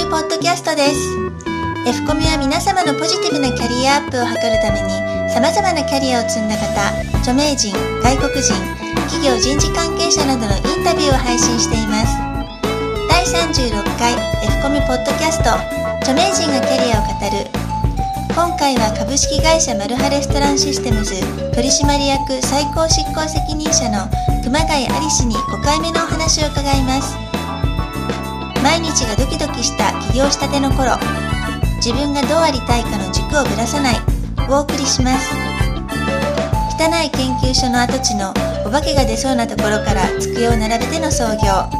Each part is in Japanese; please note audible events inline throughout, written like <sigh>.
ミポッドキャストです。F コミは皆様のポジティブなキャリアアップを図るために様々なキャリアを積んだ方著名人外国人企業人事関係者などのインタビューを配信しています。第36回 F コミポッドキャスト著名人がキャリアを語る。今回は株式会社マルハレストランシステムズ取締役最高執行責任者の熊谷有志に5回目のお話を伺います。毎日がドキドキした起業したての頃自分がどうありたいかの軸をぶらさない。お送りします。汚い研究所の跡地のお化けが出そうなところから机を並べての創業。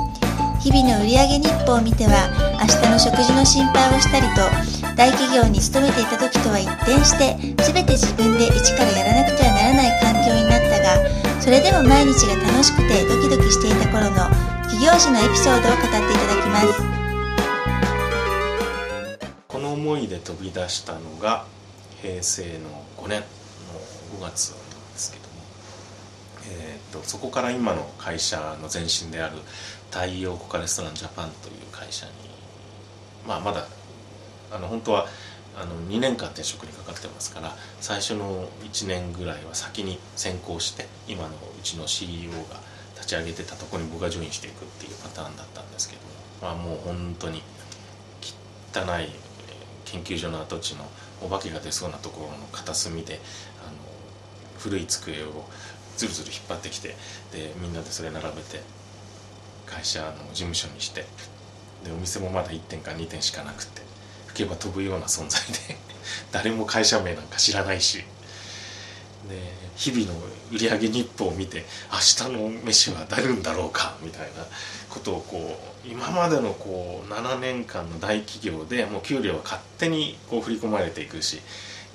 日々の売上日報を見ては明日の食事の心配をしたりと大企業に勤めていた時とは一転して全て自分で一からやらなくてはならない環境になったがそれでも毎日が楽しくてドキドキしていた頃の業時のエピソードを語っていただきます。この思いで飛び出したのが平成の5年の5月なんですけども、えー、とそこから今の会社の前身である太陽コカレストランジャパンという会社にまあまだあの本当はあの2年間転職にかかってますから最初の1年ぐらいは先に先行して今のうちの CEO が立ち上げてたとこに僕がジョインしていくっていうパターンだったんですけど、まあ、もう本当に汚い研究所の跡地のお化けが出そうなところの片隅であの古い机をずるずる引っ張ってきてでみんなでそれ並べて会社の事務所にしてでお店もまだ1店か2店しかなくて吹けば飛ぶような存在で <laughs> 誰も会社名なんか知らないしで日々の売り上げ日報を見て明日の飯は出るんだろうかみたいなことをこう今までのこう7年間の大企業でもう給料は勝手にこう振り込まれていくし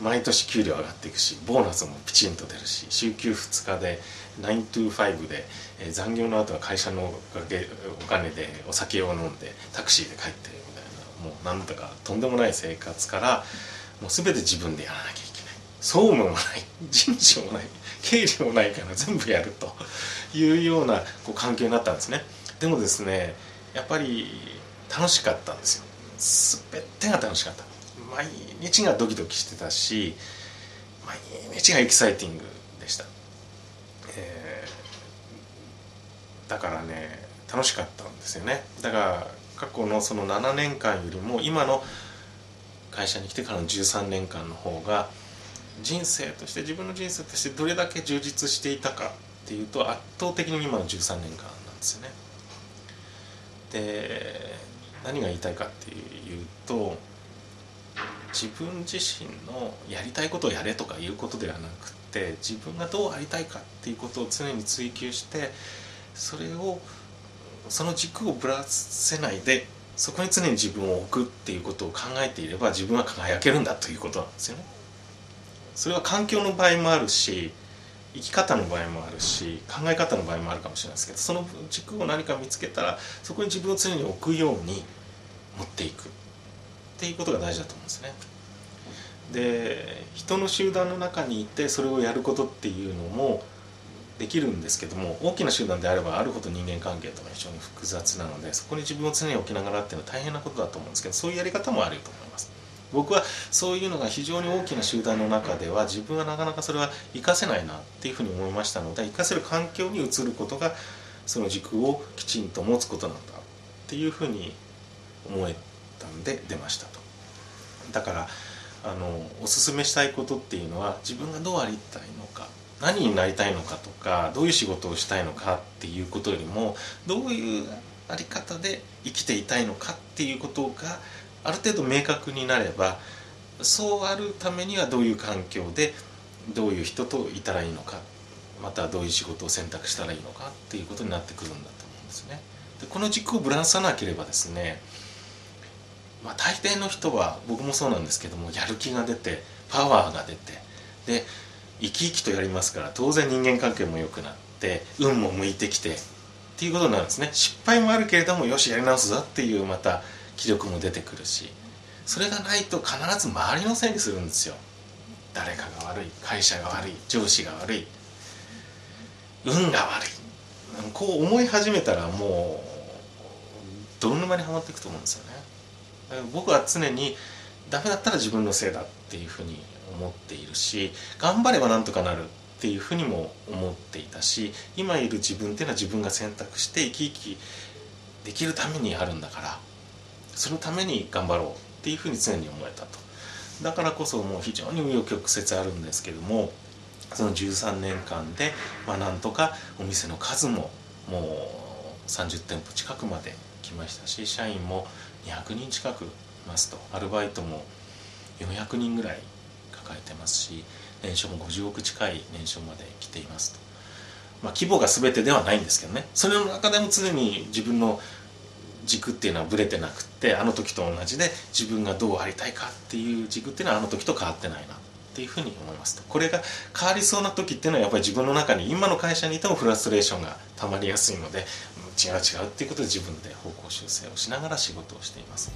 毎年給料上がっていくしボーナスもピチンと出るし週休2日で9 to 5で、え残業の後は会社のお金でお酒を飲んでタクシーで帰ってみたいなもうなんだかとんでもない生活からもう全て自分でやらなきゃいけない。総務もない。人事もない。経理もないから全部やると。いうようなこう環境になったんですね。でもですねやっぱり楽しかったんですよ。全てが楽しかった。毎日がドキドキしてたし毎日がエキサイティングでした、えーだからね楽しかったんですよね。だから過去のその7年間よりも今の会社に来てからの13年間の方が人生として自分の人生としてどれだけ充実していたかっていうと圧倒的に今の13年間なんですよねで何が言いたいかっていうと自分自身のやりたいことをやれとかいうことではなくて自分がどうありたいかっていうことを常に追求してそれをその軸をぶらせないでそこに常に自分を置くっていうことを考えていれば自分は輝けるんだということなんですよね。それは環境の場合もあるし生き方の場合もあるし考え方の場合もあるかもしれないですけどその軸を何か見つけたらそこに自分を常に置くように持っていくっていうことが大事だと思うんですね。で人の集団の中にいてそれをやることっていうのもできるんですけども大きな集団であればあるほど人間関係というのは非常に複雑なのでそこに自分を常に置きながらっていうのは大変なことだと思うんですけどそういうやり方もあると思います。僕はそういうのが非常に大きな集団の中では自分はなかなかそれは活かせないなっていうふうに思いましたので活かせる環境に移ることがその軸をきちんと持つことなんだっていうふうに思えたんで出ましたと。だからあのおすすめしたいことっていうのは自分がどうありたいのか何になりたいのかとかどういう仕事をしたいのかっていうことよりもどういうあり方で生きていたいのかっていうことがある程度明確になればそうあるためにはどういう環境でどういう人といたらいいのかまたどういう仕事を選択したらいいのかっていうことになってくるんだと思うんですね。でこの軸をぶらさなければですねまあ、大抵の人は僕もそうなんですけどもやる気が出てパワーが出てで生き生きとやりますから当然人間関係も良くなって運も向いてきてっていうことなんですね失敗もあるけれどもよしやり直すぞっていうまた気力も出てくるしそれがないと必ず周りのせいにするんですよ。誰かが悪い会社が悪い上司が悪い運が悪い。こう思い始めたらもう泥沼にはまっていくと思うんですよね。僕は常にダメだったら自分のせいだっていうふうに思っているし頑張ればなんとかなるっていうふうにも思っていたし今いる自分っていうのは自分が選択して生き生きできるためにあるんだからそのために頑張ろうっていうふうに常に思えたと。だからこそもう非常に紆余曲折あるんですけどもその13年間で、まあ、なんとかお店の数ももう30店舗近くまで来ましたし社員も200人近くいますと。アルバイトも400人ぐらい抱えてますし年商も50億近い年商まで来ていますと、まあ、規模が全てではないんですけどね。それの中でも常に自分の軸っていうのはぶれてなくってあの時と同じで自分がどうありたいかっていう軸っていうのはあの時と変わってないなっていうふうに思いますと。これが変わりそうな時っていうのはやっぱり自分の中に今の会社にいてもフラストレーションがたまりやすいので違う違うっていうことで自分で方向修正をしながら仕事をしています。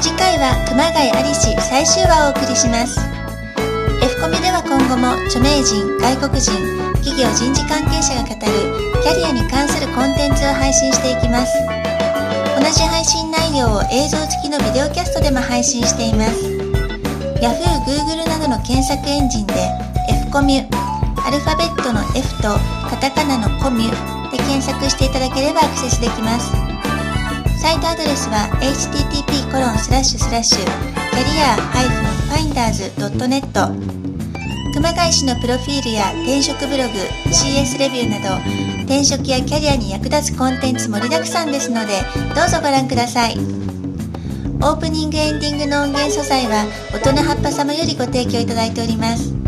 次回は熊谷有志最終話をお送りします。コミでは今後も著名人外国人企業人事関係者が語るキャリアに関するコンテンツを配信していきます。同じ配信内容を映像付きのビデオキャストでも配信しています。Yahoo、Google などの検索エンジンで F コミュアルファベットの F とカタカナのコミュで検索していただければアクセスできます。サイトアドレスは http コロンスラッシュスラッシュキャリア -finders.net 熊谷市のプロフィールや転職ブログ CS レビューなど転職やキャリアに役立つコンテンツ盛りだくさんですのでどうぞご覧ください。オープニングエンディングの音源素材は大人葉っぱ様よりご提供いただいております。